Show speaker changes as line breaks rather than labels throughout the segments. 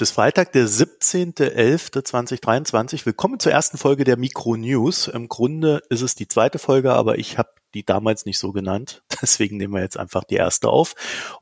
Heute ist Freitag, der 17.11.2023. Willkommen zur ersten Folge der Mikro News. Im Grunde ist es die zweite Folge, aber ich habe die damals nicht so genannt. Deswegen nehmen wir jetzt einfach die erste auf.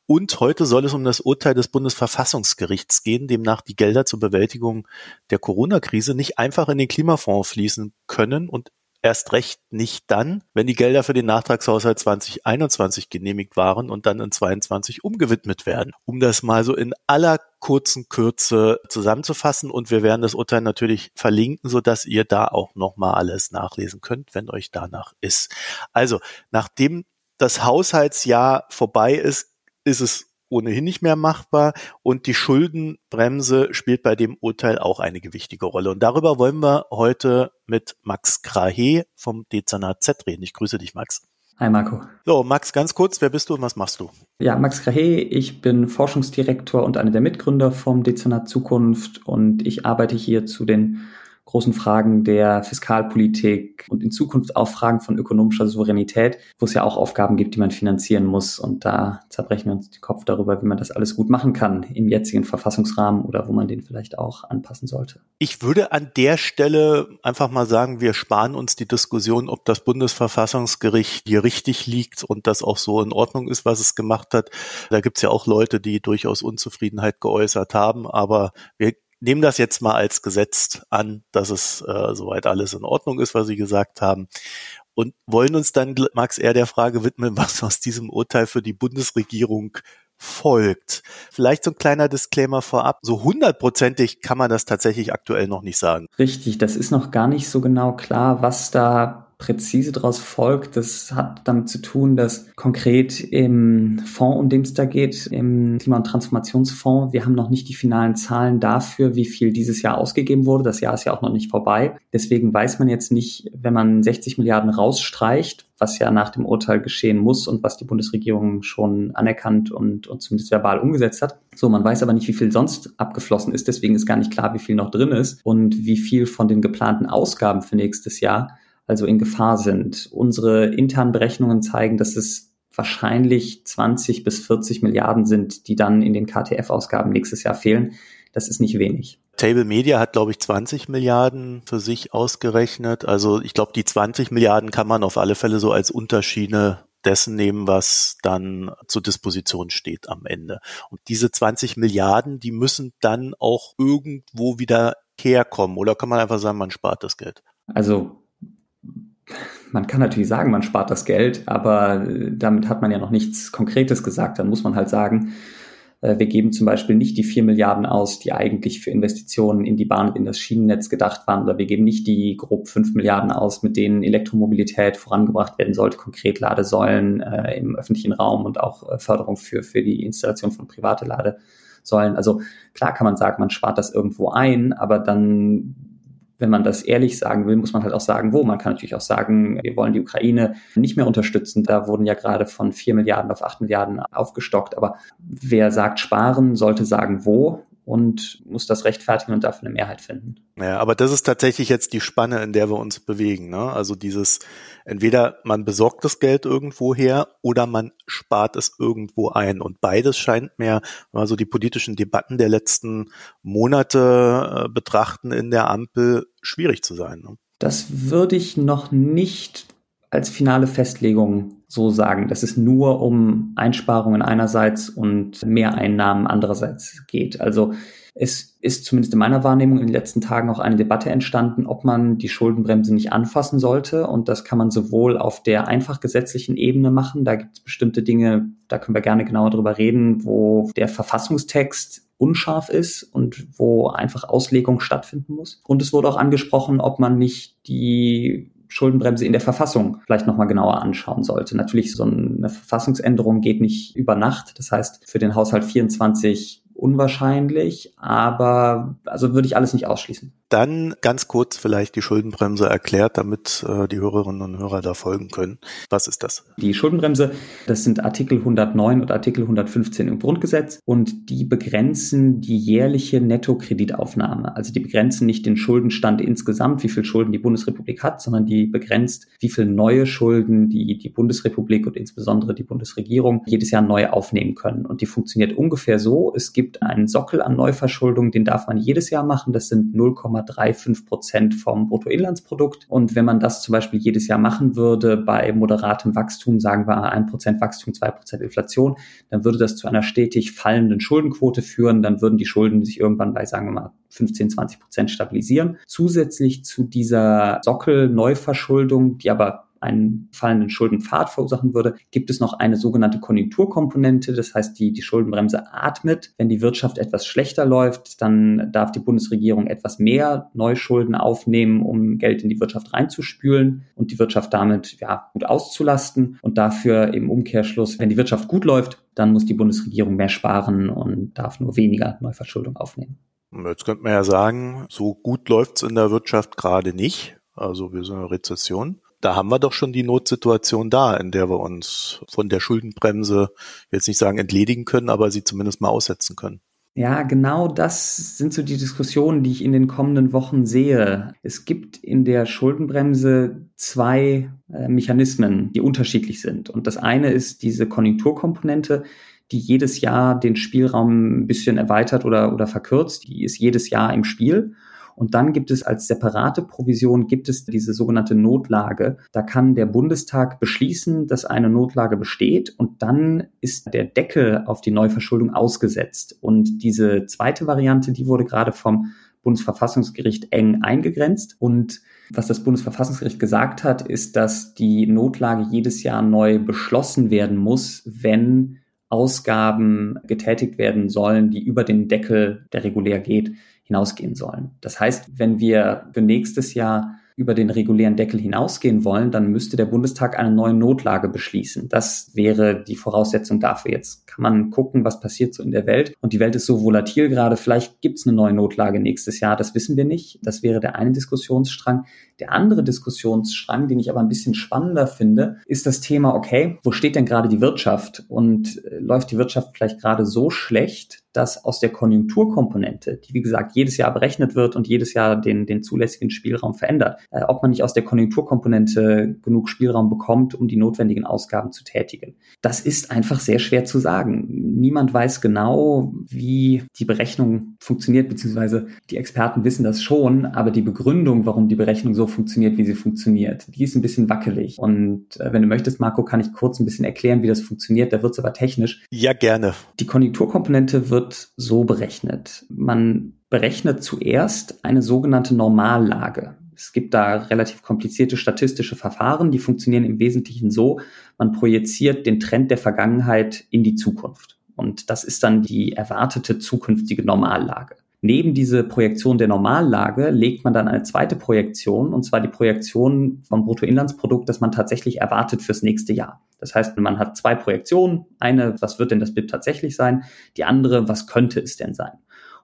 Und heute soll es um das Urteil des Bundesverfassungsgerichts gehen, demnach die Gelder zur Bewältigung der Corona-Krise nicht einfach in den Klimafonds fließen können und erst recht nicht dann, wenn die Gelder für den Nachtragshaushalt 2021 genehmigt waren und dann in 22 umgewidmet werden. Um das mal so in aller kurzen Kürze zusammenzufassen und wir werden das Urteil natürlich verlinken, so dass ihr da auch nochmal alles nachlesen könnt, wenn euch danach ist. Also, nachdem das Haushaltsjahr vorbei ist, ist es ohnehin nicht mehr machbar und die Schuldenbremse spielt bei dem Urteil auch eine gewichtige Rolle. Und darüber wollen wir heute mit Max Krahe vom Dezernat Z reden. Ich grüße dich, Max.
Hi Marco.
So, Max, ganz kurz, wer bist du und was machst du?
Ja, Max Krahe, ich bin Forschungsdirektor und einer der Mitgründer vom Dezernat Zukunft und ich arbeite hier zu den großen Fragen der Fiskalpolitik und in Zukunft auch Fragen von ökonomischer Souveränität, wo es ja auch Aufgaben gibt, die man finanzieren muss. Und da zerbrechen wir uns den Kopf darüber, wie man das alles gut machen kann im jetzigen Verfassungsrahmen oder wo man den vielleicht auch anpassen sollte.
Ich würde an der Stelle einfach mal sagen, wir sparen uns die Diskussion, ob das Bundesverfassungsgericht hier richtig liegt und das auch so in Ordnung ist, was es gemacht hat. Da gibt es ja auch Leute, die durchaus Unzufriedenheit geäußert haben, aber wir nehmen das jetzt mal als gesetzt an, dass es äh, soweit alles in Ordnung ist, was Sie gesagt haben. Und wollen uns dann, Max, eher der Frage widmen, was aus diesem Urteil für die Bundesregierung folgt. Vielleicht so ein kleiner Disclaimer vorab. So hundertprozentig kann man das tatsächlich aktuell noch nicht sagen.
Richtig, das ist noch gar nicht so genau klar, was da präzise daraus folgt. Das hat damit zu tun, dass konkret im Fonds, um den es da geht, im Klima- und Transformationsfonds, wir haben noch nicht die finalen Zahlen dafür, wie viel dieses Jahr ausgegeben wurde. Das Jahr ist ja auch noch nicht vorbei. Deswegen weiß man jetzt nicht, wenn man 60 Milliarden rausstreicht, was ja nach dem Urteil geschehen muss und was die Bundesregierung schon anerkannt und, und zumindest verbal umgesetzt hat. So, man weiß aber nicht, wie viel sonst abgeflossen ist. Deswegen ist gar nicht klar, wie viel noch drin ist und wie viel von den geplanten Ausgaben für nächstes Jahr also in Gefahr sind. Unsere internen Berechnungen zeigen, dass es wahrscheinlich 20 bis 40 Milliarden sind, die dann in den KTF-Ausgaben nächstes Jahr fehlen. Das ist nicht wenig.
Table Media hat, glaube ich, 20 Milliarden für sich ausgerechnet. Also ich glaube, die 20 Milliarden kann man auf alle Fälle so als Unterschiede dessen nehmen, was dann zur Disposition steht am Ende. Und diese 20 Milliarden, die müssen dann auch irgendwo wieder herkommen. Oder kann man einfach sagen, man spart das Geld?
Also man kann natürlich sagen, man spart das Geld, aber äh, damit hat man ja noch nichts Konkretes gesagt. Dann muss man halt sagen, äh, wir geben zum Beispiel nicht die vier Milliarden aus, die eigentlich für Investitionen in die Bahn und in das Schienennetz gedacht waren, oder wir geben nicht die grob fünf Milliarden aus, mit denen Elektromobilität vorangebracht werden sollte, konkret Ladesäulen äh, im öffentlichen Raum und auch äh, Förderung für, für die Installation von private Ladesäulen. Also klar kann man sagen, man spart das irgendwo ein, aber dann wenn man das ehrlich sagen will, muss man halt auch sagen, wo. Man kann natürlich auch sagen, wir wollen die Ukraine nicht mehr unterstützen. Da wurden ja gerade von vier Milliarden auf acht Milliarden aufgestockt. Aber wer sagt sparen, sollte sagen, wo und muss das rechtfertigen und dafür eine Mehrheit finden.
Ja, aber das ist tatsächlich jetzt die Spanne, in der wir uns bewegen. Ne? Also dieses, entweder man besorgt das Geld irgendwo her oder man spart es irgendwo ein. Und beides scheint mir, wenn wir so die politischen Debatten der letzten Monate äh, betrachten in der Ampel, schwierig zu sein. Ne?
Das würde ich noch nicht als finale Festlegung so sagen, dass es nur um Einsparungen einerseits und Mehreinnahmen andererseits geht. Also es ist zumindest in meiner Wahrnehmung in den letzten Tagen auch eine Debatte entstanden, ob man die Schuldenbremse nicht anfassen sollte. Und das kann man sowohl auf der einfach gesetzlichen Ebene machen. Da gibt es bestimmte Dinge, da können wir gerne genauer drüber reden, wo der Verfassungstext unscharf ist und wo einfach Auslegung stattfinden muss. Und es wurde auch angesprochen, ob man nicht die Schuldenbremse in der Verfassung vielleicht nochmal genauer anschauen sollte. Natürlich, so eine Verfassungsänderung geht nicht über Nacht. Das heißt, für den Haushalt 24 unwahrscheinlich, aber also würde ich alles nicht ausschließen.
Dann ganz kurz vielleicht die Schuldenbremse erklärt, damit äh, die Hörerinnen und Hörer da folgen können. Was ist das?
Die Schuldenbremse, das sind Artikel 109 und Artikel 115 im Grundgesetz und die begrenzen die jährliche Nettokreditaufnahme. Also die begrenzen nicht den Schuldenstand insgesamt, wie viel Schulden die Bundesrepublik hat, sondern die begrenzt, wie viel neue Schulden die, die Bundesrepublik und insbesondere die Bundesregierung jedes Jahr neu aufnehmen können. Und die funktioniert ungefähr so. Es gibt gibt einen Sockel an Neuverschuldung, den darf man jedes Jahr machen. Das sind 0,35 Prozent vom Bruttoinlandsprodukt. Und wenn man das zum Beispiel jedes Jahr machen würde bei moderatem Wachstum, sagen wir 1 Prozent Wachstum, 2 Prozent Inflation, dann würde das zu einer stetig fallenden Schuldenquote führen. Dann würden die Schulden sich irgendwann bei, sagen wir mal, 15, 20 Prozent stabilisieren. Zusätzlich zu dieser Sockel-Neuverschuldung, die aber einen fallenden Schuldenpfad verursachen würde, gibt es noch eine sogenannte Konjunkturkomponente. Das heißt, die, die Schuldenbremse atmet. Wenn die Wirtschaft etwas schlechter läuft, dann darf die Bundesregierung etwas mehr Neuschulden aufnehmen, um Geld in die Wirtschaft reinzuspülen und die Wirtschaft damit ja, gut auszulasten. Und dafür im Umkehrschluss, wenn die Wirtschaft gut läuft, dann muss die Bundesregierung mehr sparen und darf nur weniger Neuverschuldung aufnehmen.
Jetzt könnte man ja sagen, so gut läuft's in der Wirtschaft gerade nicht. Also wir sind in einer Rezession da haben wir doch schon die Notsituation da, in der wir uns von der Schuldenbremse jetzt nicht sagen entledigen können, aber sie zumindest mal aussetzen können.
Ja, genau das sind so die Diskussionen, die ich in den kommenden Wochen sehe. Es gibt in der Schuldenbremse zwei äh, Mechanismen, die unterschiedlich sind. Und das eine ist diese Konjunkturkomponente, die jedes Jahr den Spielraum ein bisschen erweitert oder, oder verkürzt. Die ist jedes Jahr im Spiel. Und dann gibt es als separate Provision gibt es diese sogenannte Notlage. Da kann der Bundestag beschließen, dass eine Notlage besteht und dann ist der Deckel auf die Neuverschuldung ausgesetzt. Und diese zweite Variante, die wurde gerade vom Bundesverfassungsgericht eng eingegrenzt. Und was das Bundesverfassungsgericht gesagt hat, ist, dass die Notlage jedes Jahr neu beschlossen werden muss, wenn Ausgaben getätigt werden sollen, die über den Deckel, der regulär geht, hinausgehen sollen. Das heißt, wenn wir für nächstes Jahr über den regulären Deckel hinausgehen wollen, dann müsste der Bundestag eine neue Notlage beschließen. Das wäre die Voraussetzung dafür. Jetzt kann man gucken, was passiert so in der Welt. Und die Welt ist so volatil gerade. Vielleicht gibt es eine neue Notlage nächstes Jahr. Das wissen wir nicht. Das wäre der eine Diskussionsstrang. Der andere Diskussionsstrang, den ich aber ein bisschen spannender finde, ist das Thema, okay, wo steht denn gerade die Wirtschaft? Und äh, läuft die Wirtschaft vielleicht gerade so schlecht, dass aus der Konjunkturkomponente, die wie gesagt jedes Jahr berechnet wird und jedes Jahr den, den zulässigen Spielraum verändert, äh, ob man nicht aus der Konjunkturkomponente genug Spielraum bekommt, um die notwendigen Ausgaben zu tätigen. Das ist einfach sehr schwer zu sagen. Niemand weiß genau, wie die Berechnung funktioniert, beziehungsweise die Experten wissen das schon, aber die Begründung, warum die Berechnung so funktioniert, wie sie funktioniert, die ist ein bisschen wackelig. Und äh, wenn du möchtest, Marco, kann ich kurz ein bisschen erklären, wie das funktioniert. Da wird es aber technisch.
Ja, gerne.
Die Konjunkturkomponente wird so berechnet. Man berechnet zuerst eine sogenannte Normallage. Es gibt da relativ komplizierte statistische Verfahren, die funktionieren im Wesentlichen so, man projiziert den Trend der Vergangenheit in die Zukunft. Und das ist dann die erwartete zukünftige Normallage. Neben diese Projektion der Normallage legt man dann eine zweite Projektion, und zwar die Projektion vom Bruttoinlandsprodukt, das man tatsächlich erwartet fürs nächste Jahr. Das heißt, man hat zwei Projektionen. Eine, was wird denn das BIP tatsächlich sein? Die andere, was könnte es denn sein?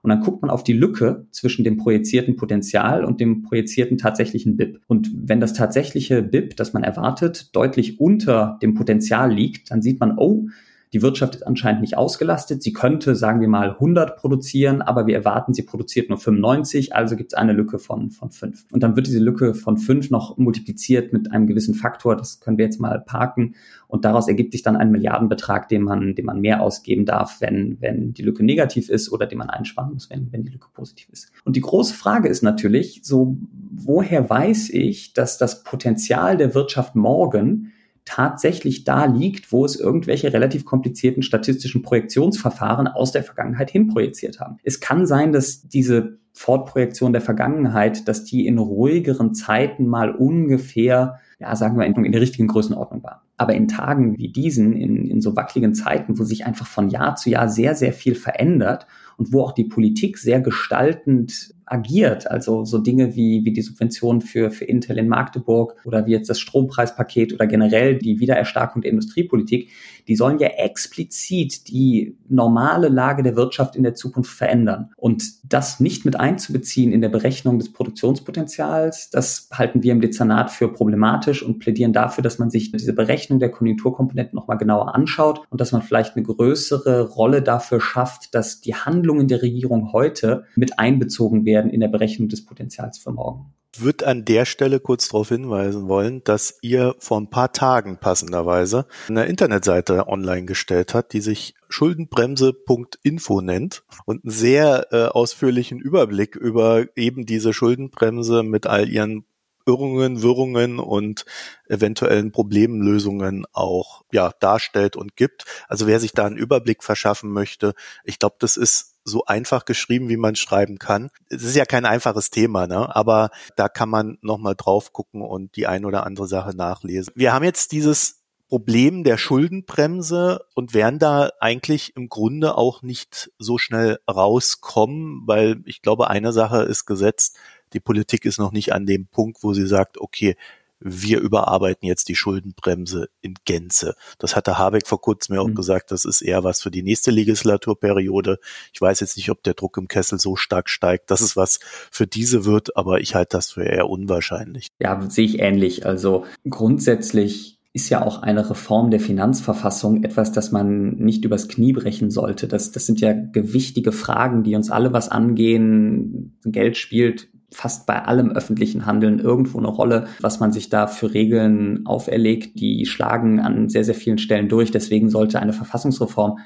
Und dann guckt man auf die Lücke zwischen dem projizierten Potenzial und dem projizierten tatsächlichen BIP. Und wenn das tatsächliche BIP, das man erwartet, deutlich unter dem Potenzial liegt, dann sieht man, oh, die Wirtschaft ist anscheinend nicht ausgelastet. Sie könnte, sagen wir mal, 100 produzieren, aber wir erwarten, sie produziert nur 95, also gibt es eine Lücke von, von 5. Und dann wird diese Lücke von 5 noch multipliziert mit einem gewissen Faktor, das können wir jetzt mal parken. Und daraus ergibt sich dann ein Milliardenbetrag, den man, den man mehr ausgeben darf, wenn, wenn die Lücke negativ ist oder den man einsparen muss, wenn, wenn die Lücke positiv ist. Und die große Frage ist natürlich, so, woher weiß ich, dass das Potenzial der Wirtschaft morgen tatsächlich da liegt, wo es irgendwelche relativ komplizierten statistischen Projektionsverfahren aus der Vergangenheit hin projiziert haben. Es kann sein, dass diese Fortprojektion der Vergangenheit, dass die in ruhigeren Zeiten mal ungefähr, ja, sagen wir, in, in der richtigen Größenordnung war. Aber in Tagen wie diesen, in, in so wackeligen Zeiten, wo sich einfach von Jahr zu Jahr sehr, sehr viel verändert und wo auch die Politik sehr gestaltend agiert. Also so Dinge wie, wie die Subventionen für, für Intel in Magdeburg oder wie jetzt das Strompreispaket oder generell die Wiedererstarkung der Industriepolitik, die sollen ja explizit die normale Lage der Wirtschaft in der Zukunft verändern. Und das nicht mit einzubeziehen in der Berechnung des Produktionspotenzials, das halten wir im Dezernat für problematisch und plädieren dafür, dass man sich diese Berechnung der Konjunkturkomponenten nochmal genauer anschaut und dass man vielleicht eine größere Rolle dafür schafft, dass die Handlungen der Regierung heute mit einbezogen werden in der Berechnung des Potenzials für morgen.
Würde an der Stelle kurz darauf hinweisen wollen, dass ihr vor ein paar Tagen passenderweise eine Internetseite online gestellt hat, die sich Schuldenbremse.info nennt und einen sehr äh, ausführlichen Überblick über eben diese Schuldenbremse mit all ihren Irrungen, Wirrungen und eventuellen Problemlösungen auch ja darstellt und gibt. Also wer sich da einen Überblick verschaffen möchte, ich glaube, das ist so einfach geschrieben, wie man schreiben kann. Es ist ja kein einfaches Thema, ne? aber da kann man nochmal drauf gucken und die ein oder andere Sache nachlesen. Wir haben jetzt dieses Problem der Schuldenbremse und werden da eigentlich im Grunde auch nicht so schnell rauskommen, weil ich glaube, eine Sache ist gesetzt, die Politik ist noch nicht an dem Punkt, wo sie sagt, okay, wir überarbeiten jetzt die Schuldenbremse in Gänze. Das hatte Habeck vor kurzem ja auch mhm. gesagt, das ist eher was für die nächste Legislaturperiode. Ich weiß jetzt nicht, ob der Druck im Kessel so stark steigt, dass es was für diese wird, aber ich halte das für eher unwahrscheinlich.
Ja, sehe ich ähnlich. Also grundsätzlich ist ja auch eine Reform der Finanzverfassung etwas, das man nicht übers Knie brechen sollte. Das, das sind ja gewichtige Fragen, die uns alle was angehen. Geld spielt fast bei allem öffentlichen Handeln irgendwo eine Rolle, was man sich da für Regeln auferlegt. Die schlagen an sehr, sehr vielen Stellen durch. Deswegen sollte eine Verfassungsreform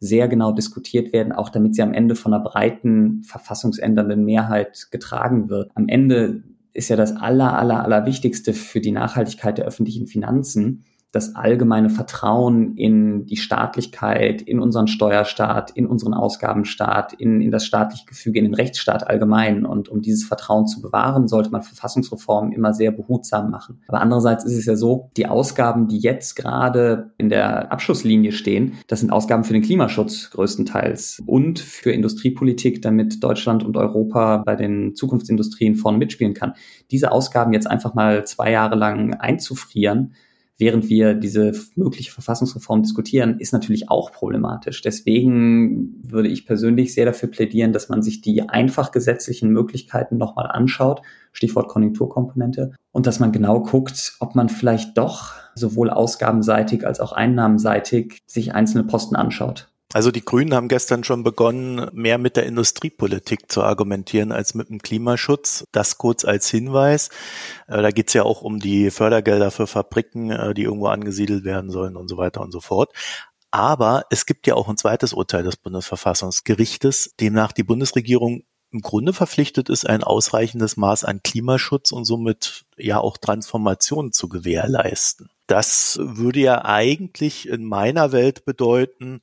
sehr genau diskutiert werden, auch damit sie am Ende von einer breiten verfassungsändernden Mehrheit getragen wird. Am Ende ist ja das aller, aller, aller Wichtigste für die Nachhaltigkeit der öffentlichen Finanzen, das allgemeine Vertrauen in die Staatlichkeit, in unseren Steuerstaat, in unseren Ausgabenstaat, in, in das staatliche Gefüge, in den Rechtsstaat allgemein. Und um dieses Vertrauen zu bewahren, sollte man Verfassungsreformen immer sehr behutsam machen. Aber andererseits ist es ja so, die Ausgaben, die jetzt gerade in der Abschlusslinie stehen, das sind Ausgaben für den Klimaschutz größtenteils und für Industriepolitik, damit Deutschland und Europa bei den Zukunftsindustrien vorne mitspielen kann. Diese Ausgaben jetzt einfach mal zwei Jahre lang einzufrieren, während wir diese mögliche Verfassungsreform diskutieren, ist natürlich auch problematisch. Deswegen würde ich persönlich sehr dafür plädieren, dass man sich die einfach gesetzlichen Möglichkeiten nochmal anschaut, Stichwort Konjunkturkomponente, und dass man genau guckt, ob man vielleicht doch sowohl ausgabenseitig als auch einnahmenseitig sich einzelne Posten anschaut.
Also die Grünen haben gestern schon begonnen, mehr mit der Industriepolitik zu argumentieren als mit dem Klimaschutz. Das kurz als Hinweis. Äh, da geht es ja auch um die Fördergelder für Fabriken, äh, die irgendwo angesiedelt werden sollen und so weiter und so fort. Aber es gibt ja auch ein zweites Urteil des Bundesverfassungsgerichtes, demnach die Bundesregierung im Grunde verpflichtet ist, ein ausreichendes Maß an Klimaschutz und somit ja auch Transformation zu gewährleisten. Das würde ja eigentlich in meiner Welt bedeuten,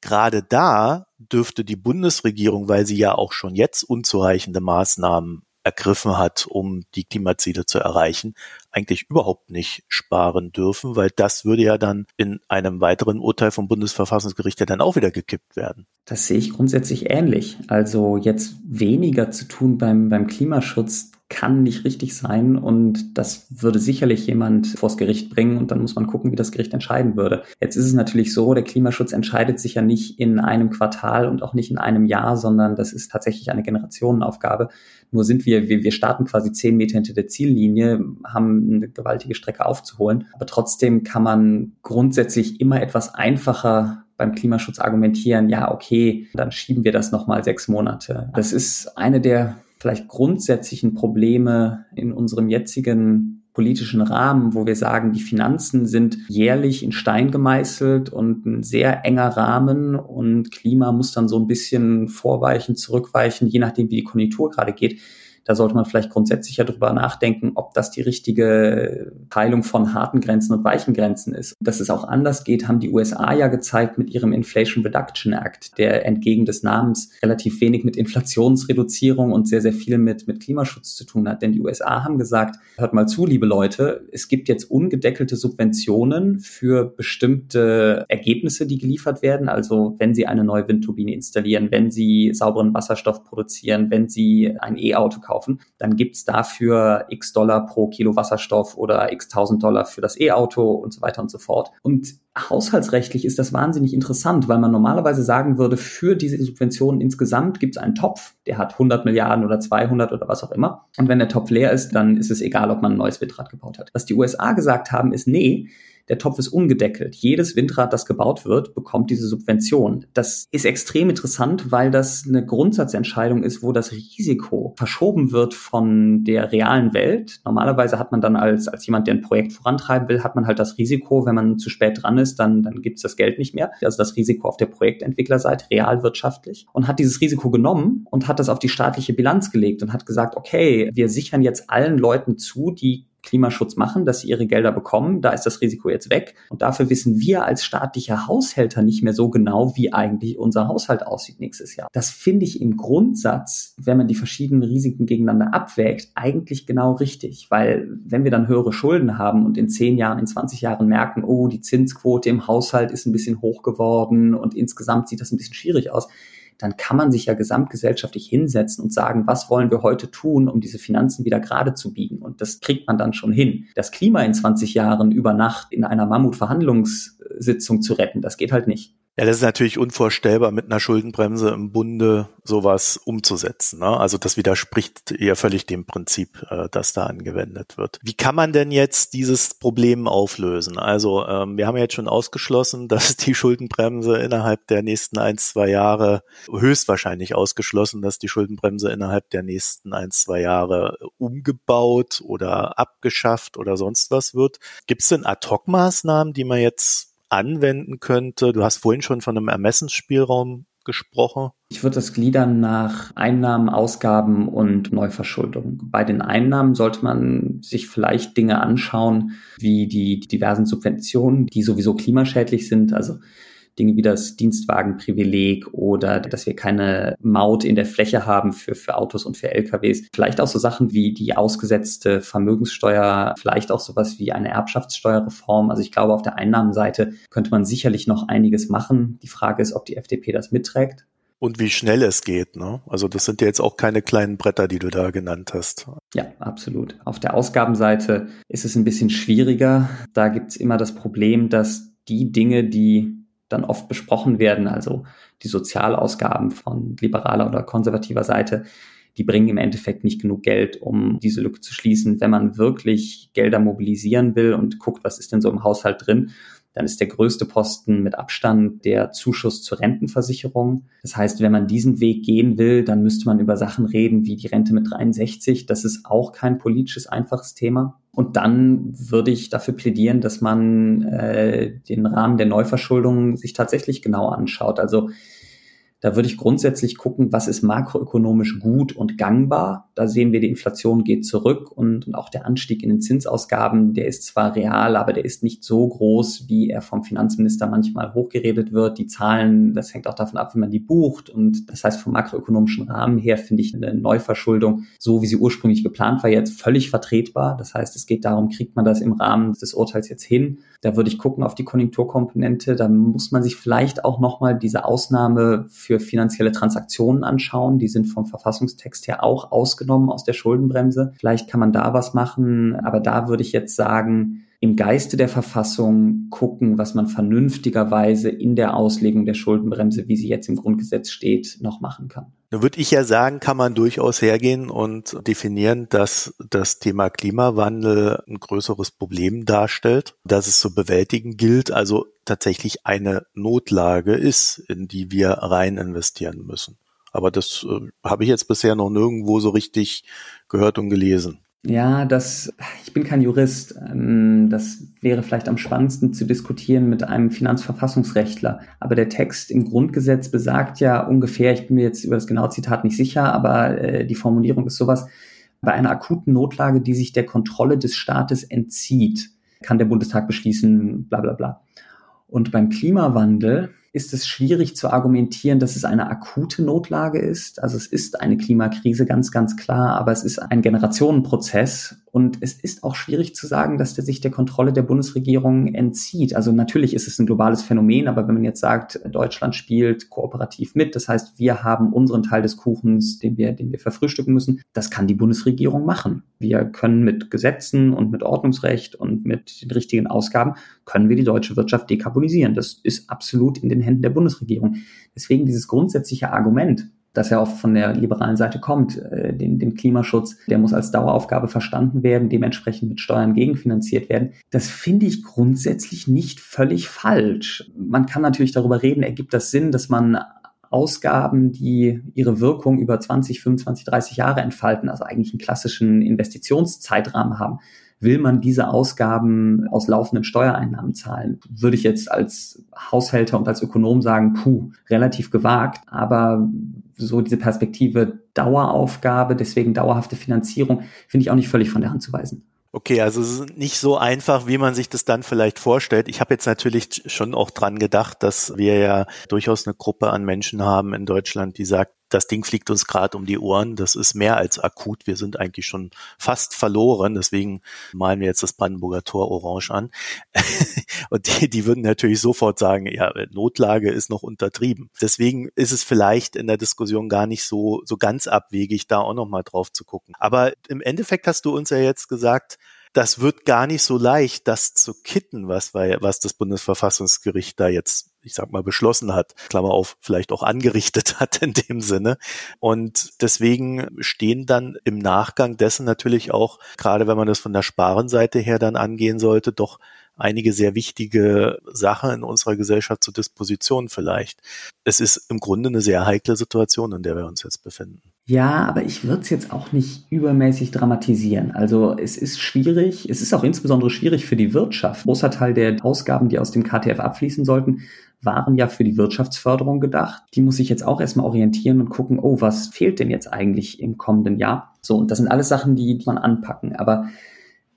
gerade da dürfte die Bundesregierung, weil sie ja auch schon jetzt unzureichende Maßnahmen ergriffen hat, um die Klimaziele zu erreichen, eigentlich überhaupt nicht sparen dürfen, weil das würde ja dann in einem weiteren Urteil vom Bundesverfassungsgericht ja dann auch wieder gekippt werden.
Das sehe ich grundsätzlich ähnlich. Also jetzt weniger zu tun beim, beim Klimaschutz, kann nicht richtig sein und das würde sicherlich jemand vors Gericht bringen und dann muss man gucken, wie das Gericht entscheiden würde. Jetzt ist es natürlich so, der Klimaschutz entscheidet sich ja nicht in einem Quartal und auch nicht in einem Jahr, sondern das ist tatsächlich eine Generationenaufgabe. Nur sind wir, wir, wir starten quasi zehn Meter hinter der Ziellinie, haben eine gewaltige Strecke aufzuholen, aber trotzdem kann man grundsätzlich immer etwas einfacher beim Klimaschutz argumentieren, ja, okay, dann schieben wir das nochmal sechs Monate. Das ist eine der vielleicht grundsätzlichen Probleme in unserem jetzigen politischen Rahmen, wo wir sagen, die Finanzen sind jährlich in Stein gemeißelt und ein sehr enger Rahmen und Klima muss dann so ein bisschen vorweichen, zurückweichen, je nachdem, wie die Konjunktur gerade geht. Da sollte man vielleicht grundsätzlicher darüber nachdenken, ob das die richtige Teilung von harten Grenzen und weichen Grenzen ist. Dass es auch anders geht, haben die USA ja gezeigt mit ihrem Inflation Reduction Act, der entgegen des Namens relativ wenig mit Inflationsreduzierung und sehr, sehr viel mit, mit Klimaschutz zu tun hat. Denn die USA haben gesagt, hört mal zu, liebe Leute, es gibt jetzt ungedeckelte Subventionen für bestimmte Ergebnisse, die geliefert werden. Also wenn Sie eine neue Windturbine installieren, wenn Sie sauberen Wasserstoff produzieren, wenn Sie ein E-Auto kaufen, dann gibt's dafür x Dollar pro Kilo Wasserstoff oder x tausend Dollar für das E-Auto und so weiter und so fort. Und haushaltsrechtlich ist das wahnsinnig interessant, weil man normalerweise sagen würde, für diese Subventionen insgesamt gibt es einen Topf, der hat 100 Milliarden oder 200 oder was auch immer. Und wenn der Topf leer ist, dann ist es egal, ob man ein neues Windrad gebaut hat. Was die USA gesagt haben, ist, nee, der Topf ist ungedeckelt. Jedes Windrad, das gebaut wird, bekommt diese Subvention. Das ist extrem interessant, weil das eine Grundsatzentscheidung ist, wo das Risiko verschoben wird von der realen Welt. Normalerweise hat man dann als, als jemand, der ein Projekt vorantreiben will, hat man halt das Risiko, wenn man zu spät dran ist, dann, dann gibt es das Geld nicht mehr. Also das Risiko auf der Projektentwicklerseite, realwirtschaftlich. Und hat dieses Risiko genommen und hat das auf die staatliche Bilanz gelegt und hat gesagt, okay, wir sichern jetzt allen Leuten zu, die Klimaschutz machen, dass sie ihre Gelder bekommen. Da ist das Risiko jetzt weg. Und dafür wissen wir als staatlicher Haushälter nicht mehr so genau, wie eigentlich unser Haushalt aussieht nächstes Jahr. Das finde ich im Grundsatz, wenn man die verschiedenen Risiken gegeneinander abwägt, eigentlich genau richtig. Weil wenn wir dann höhere Schulden haben und in zehn Jahren, in 20 Jahren merken, oh, die Zinsquote im Haushalt ist ein bisschen hoch geworden und insgesamt sieht das ein bisschen schwierig aus, dann kann man sich ja gesamtgesellschaftlich hinsetzen und sagen, was wollen wir heute tun, um diese Finanzen wieder gerade zu biegen? Und das kriegt man dann schon hin. Das Klima in 20 Jahren über Nacht in einer Mammutverhandlungssitzung zu retten, das geht halt nicht.
Ja, das ist natürlich unvorstellbar, mit einer Schuldenbremse im Bunde sowas umzusetzen. Ne? Also das widerspricht ja völlig dem Prinzip, äh, das da angewendet wird. Wie kann man denn jetzt dieses Problem auflösen? Also ähm, wir haben ja jetzt schon ausgeschlossen, dass die Schuldenbremse innerhalb der nächsten ein, zwei Jahre, höchstwahrscheinlich ausgeschlossen, dass die Schuldenbremse innerhalb der nächsten ein, zwei Jahre umgebaut oder abgeschafft oder sonst was wird. Gibt es denn Ad-Hoc-Maßnahmen, die man jetzt anwenden könnte? Du hast vorhin schon von einem Ermessensspielraum gesprochen.
Ich würde das gliedern nach Einnahmen, Ausgaben und Neuverschuldung. Bei den Einnahmen sollte man sich vielleicht Dinge anschauen, wie die diversen Subventionen, die sowieso klimaschädlich sind. Also Dinge wie das Dienstwagenprivileg oder dass wir keine Maut in der Fläche haben für, für Autos und für LKWs. Vielleicht auch so Sachen wie die ausgesetzte Vermögenssteuer, vielleicht auch sowas wie eine Erbschaftssteuerreform. Also ich glaube, auf der Einnahmenseite könnte man sicherlich noch einiges machen. Die Frage ist, ob die FDP das mitträgt.
Und wie schnell es geht, ne? Also das sind ja jetzt auch keine kleinen Bretter, die du da genannt hast.
Ja, absolut. Auf der Ausgabenseite ist es ein bisschen schwieriger. Da gibt es immer das Problem, dass die Dinge, die dann oft besprochen werden, also die Sozialausgaben von liberaler oder konservativer Seite, die bringen im Endeffekt nicht genug Geld, um diese Lücke zu schließen. Wenn man wirklich Gelder mobilisieren will und guckt, was ist denn so im Haushalt drin, dann ist der größte Posten mit Abstand der Zuschuss zur Rentenversicherung. Das heißt, wenn man diesen Weg gehen will, dann müsste man über Sachen reden wie die Rente mit 63. Das ist auch kein politisches einfaches Thema. Und dann würde ich dafür plädieren, dass man äh, den Rahmen der Neuverschuldung sich tatsächlich genau anschaut. Also da würde ich grundsätzlich gucken, was ist makroökonomisch gut und gangbar. Da sehen wir, die Inflation geht zurück und, und, auch der Anstieg in den Zinsausgaben, der ist zwar real, aber der ist nicht so groß, wie er vom Finanzminister manchmal hochgeredet wird. Die Zahlen, das hängt auch davon ab, wie man die bucht. Und das heißt, vom makroökonomischen Rahmen her finde ich eine Neuverschuldung, so wie sie ursprünglich geplant war, jetzt völlig vertretbar. Das heißt, es geht darum, kriegt man das im Rahmen des Urteils jetzt hin? Da würde ich gucken auf die Konjunkturkomponente. Da muss man sich vielleicht auch nochmal diese Ausnahme finanzielle Transaktionen anschauen. Die sind vom Verfassungstext her auch ausgenommen aus der Schuldenbremse. Vielleicht kann man da was machen. Aber da würde ich jetzt sagen, im Geiste der Verfassung gucken, was man vernünftigerweise in der Auslegung der Schuldenbremse, wie sie jetzt im Grundgesetz steht, noch machen kann.
Da würde ich ja sagen, kann man durchaus hergehen und definieren, dass das Thema Klimawandel ein größeres Problem darstellt, dass es zu bewältigen gilt, also tatsächlich eine Notlage ist, in die wir rein investieren müssen. Aber das äh, habe ich jetzt bisher noch nirgendwo so richtig gehört und gelesen.
Ja, das, ich bin kein Jurist. Ähm, das wäre vielleicht am spannendsten zu diskutieren mit einem Finanzverfassungsrechtler. Aber der Text im Grundgesetz besagt ja ungefähr, ich bin mir jetzt über das genaue Zitat nicht sicher, aber äh, die Formulierung ist sowas, bei einer akuten Notlage, die sich der Kontrolle des Staates entzieht, kann der Bundestag beschließen, bla bla bla. Und beim Klimawandel ist es schwierig zu argumentieren, dass es eine akute Notlage ist. Also es ist eine Klimakrise, ganz, ganz klar, aber es ist ein Generationenprozess und es ist auch schwierig zu sagen, dass der sich der Kontrolle der Bundesregierung entzieht. Also natürlich ist es ein globales Phänomen, aber wenn man jetzt sagt, Deutschland spielt kooperativ mit, das heißt, wir haben unseren Teil des Kuchens, den wir, den wir verfrühstücken müssen, das kann die Bundesregierung machen. Wir können mit Gesetzen und mit Ordnungsrecht und mit den richtigen Ausgaben, können wir die deutsche Wirtschaft dekarbonisieren. Das ist absolut in den Händen der Bundesregierung. Deswegen dieses grundsätzliche Argument, das ja auch von der liberalen Seite kommt, äh, den, den Klimaschutz, der muss als Daueraufgabe verstanden werden, dementsprechend mit Steuern gegenfinanziert werden. Das finde ich grundsätzlich nicht völlig falsch. Man kann natürlich darüber reden, ergibt das Sinn, dass man Ausgaben, die ihre Wirkung über 20, 25, 30 Jahre entfalten, also eigentlich einen klassischen Investitionszeitrahmen haben, will man diese Ausgaben aus laufenden Steuereinnahmen zahlen? Würde ich jetzt als Haushälter und als Ökonom sagen, puh, relativ gewagt, aber so diese Perspektive Daueraufgabe, deswegen dauerhafte Finanzierung, finde ich auch nicht völlig von der Hand zu weisen.
Okay, also es ist nicht so einfach, wie man sich das dann vielleicht vorstellt. Ich habe jetzt natürlich schon auch dran gedacht, dass wir ja durchaus eine Gruppe an Menschen haben in Deutschland, die sagt, das Ding fliegt uns gerade um die Ohren. Das ist mehr als akut. Wir sind eigentlich schon fast verloren. Deswegen malen wir jetzt das Brandenburger Tor orange an. Und die, die würden natürlich sofort sagen, ja, Notlage ist noch untertrieben. Deswegen ist es vielleicht in der Diskussion gar nicht so, so ganz abwegig, da auch nochmal drauf zu gucken. Aber im Endeffekt hast du uns ja jetzt gesagt, das wird gar nicht so leicht, das zu kitten, was, was das Bundesverfassungsgericht da jetzt, ich sag mal, beschlossen hat, Klammer auf, vielleicht auch angerichtet hat in dem Sinne. Und deswegen stehen dann im Nachgang dessen natürlich auch, gerade wenn man das von der Sparenseite her dann angehen sollte, doch einige sehr wichtige Sachen in unserer Gesellschaft zur Disposition vielleicht. Es ist im Grunde eine sehr heikle Situation, in der wir uns jetzt befinden.
Ja, aber ich würde es jetzt auch nicht übermäßig dramatisieren. Also es ist schwierig, es ist auch insbesondere schwierig für die Wirtschaft. Großer Teil der Ausgaben, die aus dem KTF abfließen sollten, waren ja für die Wirtschaftsförderung gedacht. Die muss ich jetzt auch erstmal orientieren und gucken, oh, was fehlt denn jetzt eigentlich im kommenden Jahr? So, und das sind alles Sachen, die, man anpacken. Aber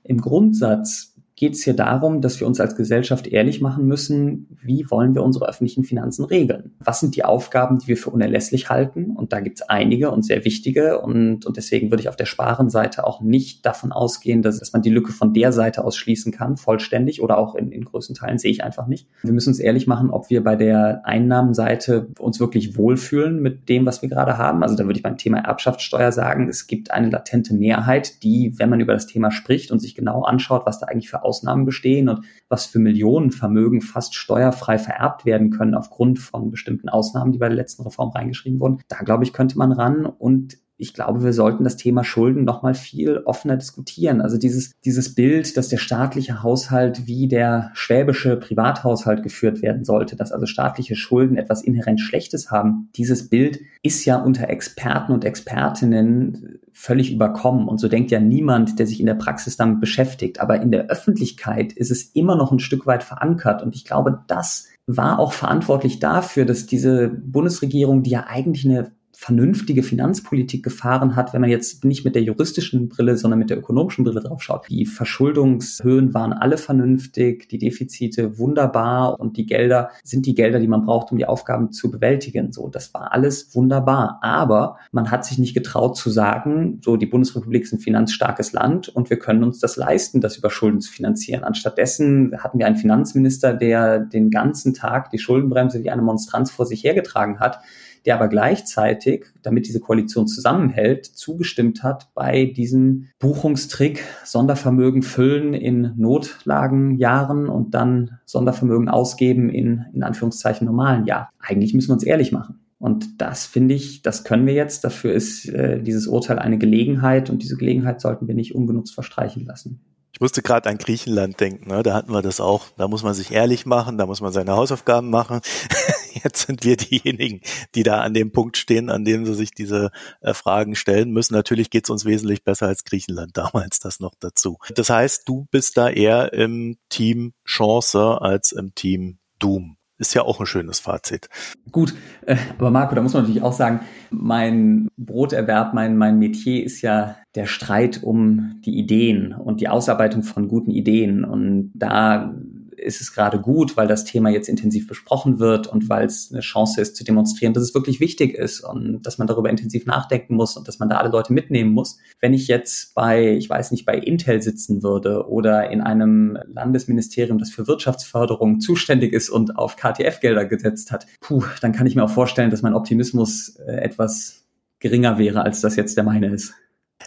im Grundsatz geht es hier darum, dass wir uns als Gesellschaft ehrlich machen müssen, wie wollen wir unsere öffentlichen Finanzen regeln? Was sind die Aufgaben, die wir für unerlässlich halten? Und da gibt es einige und sehr wichtige. Und, und deswegen würde ich auf der Sparenseite auch nicht davon ausgehen, dass, dass man die Lücke von der Seite aus schließen kann, vollständig oder auch in, in größten Teilen sehe ich einfach nicht. Wir müssen uns ehrlich machen, ob wir bei der Einnahmenseite uns wirklich wohlfühlen mit dem, was wir gerade haben. Also da würde ich beim Thema Erbschaftssteuer sagen, es gibt eine latente Mehrheit, die, wenn man über das Thema spricht und sich genau anschaut, was da eigentlich für Ausnahmen bestehen und was für Millionenvermögen fast steuerfrei vererbt werden können aufgrund von bestimmten Ausnahmen, die bei der letzten Reform reingeschrieben wurden. Da glaube ich, könnte man ran und ich glaube, wir sollten das Thema Schulden noch mal viel offener diskutieren. Also dieses, dieses Bild, dass der staatliche Haushalt wie der schwäbische Privathaushalt geführt werden sollte, dass also staatliche Schulden etwas inhärent Schlechtes haben, dieses Bild ist ja unter Experten und Expertinnen völlig überkommen. Und so denkt ja niemand, der sich in der Praxis damit beschäftigt. Aber in der Öffentlichkeit ist es immer noch ein Stück weit verankert. Und ich glaube, das war auch verantwortlich dafür, dass diese Bundesregierung, die ja eigentlich eine vernünftige Finanzpolitik gefahren hat, wenn man jetzt nicht mit der juristischen Brille, sondern mit der ökonomischen Brille drauf schaut. Die Verschuldungshöhen waren alle vernünftig, die Defizite wunderbar und die Gelder sind die Gelder, die man braucht, um die Aufgaben zu bewältigen. So, das war alles wunderbar. Aber man hat sich nicht getraut zu sagen, so die Bundesrepublik ist ein finanzstarkes Land und wir können uns das leisten, das über Schulden zu finanzieren. Anstattdessen hatten wir einen Finanzminister, der den ganzen Tag die Schuldenbremse wie eine Monstranz vor sich hergetragen hat der aber gleichzeitig, damit diese Koalition zusammenhält, zugestimmt hat bei diesem Buchungstrick Sondervermögen füllen in Notlagenjahren und dann Sondervermögen ausgeben in, in Anführungszeichen normalen Jahren. Eigentlich müssen wir uns ehrlich machen. Und das finde ich, das können wir jetzt. Dafür ist äh, dieses Urteil eine Gelegenheit und diese Gelegenheit sollten wir nicht ungenutzt verstreichen lassen.
Ich musste gerade an Griechenland denken, ne? da hatten wir das auch. Da muss man sich ehrlich machen, da muss man seine Hausaufgaben machen. Jetzt sind wir diejenigen, die da an dem Punkt stehen, an dem sie sich diese äh, Fragen stellen müssen. Natürlich geht es uns wesentlich besser als Griechenland damals, das noch dazu. Das heißt, du bist da eher im Team Chance als im Team Doom ist ja auch ein schönes Fazit.
Gut, äh, aber Marco, da muss man natürlich auch sagen, mein Broterwerb, mein, mein Metier ist ja der Streit um die Ideen und die Ausarbeitung von guten Ideen. Und da ist es gerade gut, weil das Thema jetzt intensiv besprochen wird und weil es eine Chance ist zu demonstrieren, dass es wirklich wichtig ist und dass man darüber intensiv nachdenken muss und dass man da alle Leute mitnehmen muss. Wenn ich jetzt bei, ich weiß nicht, bei Intel sitzen würde oder in einem Landesministerium, das für Wirtschaftsförderung zuständig ist und auf KTF-Gelder gesetzt hat, puh, dann kann ich mir auch vorstellen, dass mein Optimismus äh, etwas geringer wäre, als das jetzt der meine ist.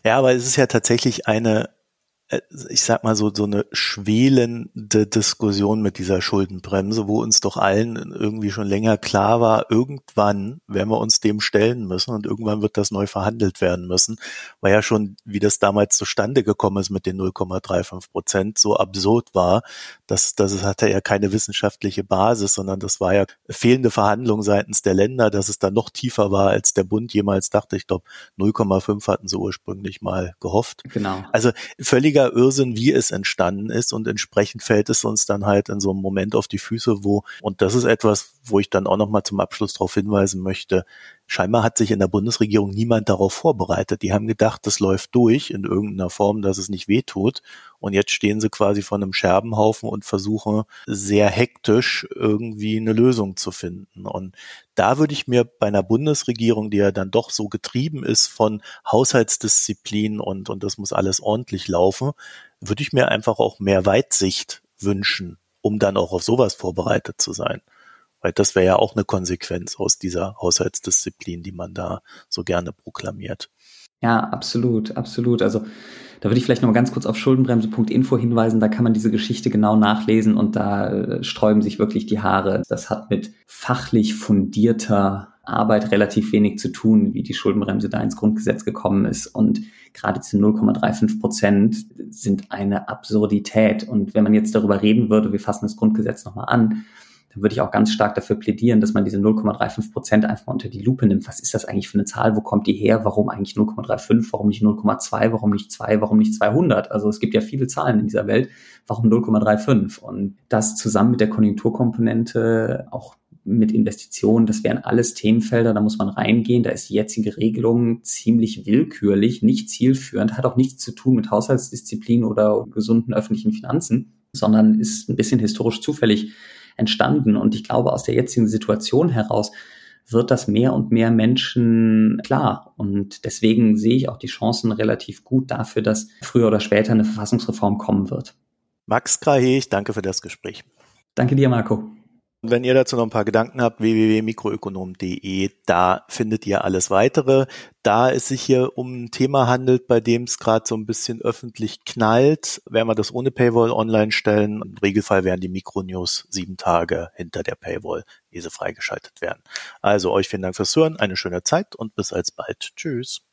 Ja, aber es ist ja tatsächlich eine ich sag mal so, so eine schwelende Diskussion mit dieser Schuldenbremse, wo uns doch allen irgendwie schon länger klar war, irgendwann werden wir uns dem stellen müssen und irgendwann wird das neu verhandelt werden müssen. War ja schon, wie das damals zustande gekommen ist mit den 0,35 Prozent, so absurd war, dass das hatte ja keine wissenschaftliche Basis, sondern das war ja fehlende Verhandlung seitens der Länder, dass es da noch tiefer war, als der Bund jemals dachte. Ich glaube, 0,5 hatten sie ursprünglich mal gehofft.
Genau.
Also völlig völliger Irrsinn, wie es entstanden ist und entsprechend fällt es uns dann halt in so einem Moment auf die Füße, wo, und das ist etwas, wo ich dann auch nochmal zum Abschluss darauf hinweisen möchte, scheinbar hat sich in der Bundesregierung niemand darauf vorbereitet. Die haben gedacht, das läuft durch in irgendeiner Form, dass es nicht wehtut. Und jetzt stehen sie quasi vor einem Scherbenhaufen und versuchen sehr hektisch irgendwie eine Lösung zu finden. Und da würde ich mir bei einer Bundesregierung, die ja dann doch so getrieben ist von Haushaltsdisziplin und, und das muss alles ordentlich laufen, würde ich mir einfach auch mehr Weitsicht wünschen, um dann auch auf sowas vorbereitet zu sein. Weil das wäre ja auch eine Konsequenz aus dieser Haushaltsdisziplin, die man da so gerne proklamiert.
Ja, absolut, absolut. Also da würde ich vielleicht noch mal ganz kurz auf schuldenbremse.info hinweisen. Da kann man diese Geschichte genau nachlesen und da äh, sträuben sich wirklich die Haare. Das hat mit fachlich fundierter Arbeit relativ wenig zu tun, wie die Schuldenbremse da ins Grundgesetz gekommen ist. Und gerade diese 0,35 Prozent sind eine Absurdität. Und wenn man jetzt darüber reden würde, wir fassen das Grundgesetz nochmal an, dann würde ich auch ganz stark dafür plädieren, dass man diese 0,35 Prozent einfach unter die Lupe nimmt. Was ist das eigentlich für eine Zahl? Wo kommt die her? Warum eigentlich 0,35? Warum nicht 0,2? Warum nicht 2? Warum nicht 200? Also es gibt ja viele Zahlen in dieser Welt. Warum 0,35? Und das zusammen mit der Konjunkturkomponente auch mit Investitionen, das wären alles Themenfelder, da muss man reingehen. Da ist die jetzige Regelung ziemlich willkürlich, nicht zielführend, hat auch nichts zu tun mit Haushaltsdisziplin oder gesunden öffentlichen Finanzen, sondern ist ein bisschen historisch zufällig entstanden. Und ich glaube, aus der jetzigen Situation heraus wird das mehr und mehr Menschen klar. Und deswegen sehe ich auch die Chancen relativ gut dafür, dass früher oder später eine Verfassungsreform kommen wird.
Max Kraheg, danke für das Gespräch.
Danke dir, Marco.
Wenn ihr dazu noch ein paar Gedanken habt, www.mikroökonom.de, da findet ihr alles weitere. Da es sich hier um ein Thema handelt, bei dem es gerade so ein bisschen öffentlich knallt, werden wir das ohne Paywall online stellen. Im Regelfall werden die Mikronews sieben Tage hinter der Paywall diese freigeschaltet werden. Also euch vielen Dank fürs Hören, eine schöne Zeit und bis alsbald. Tschüss.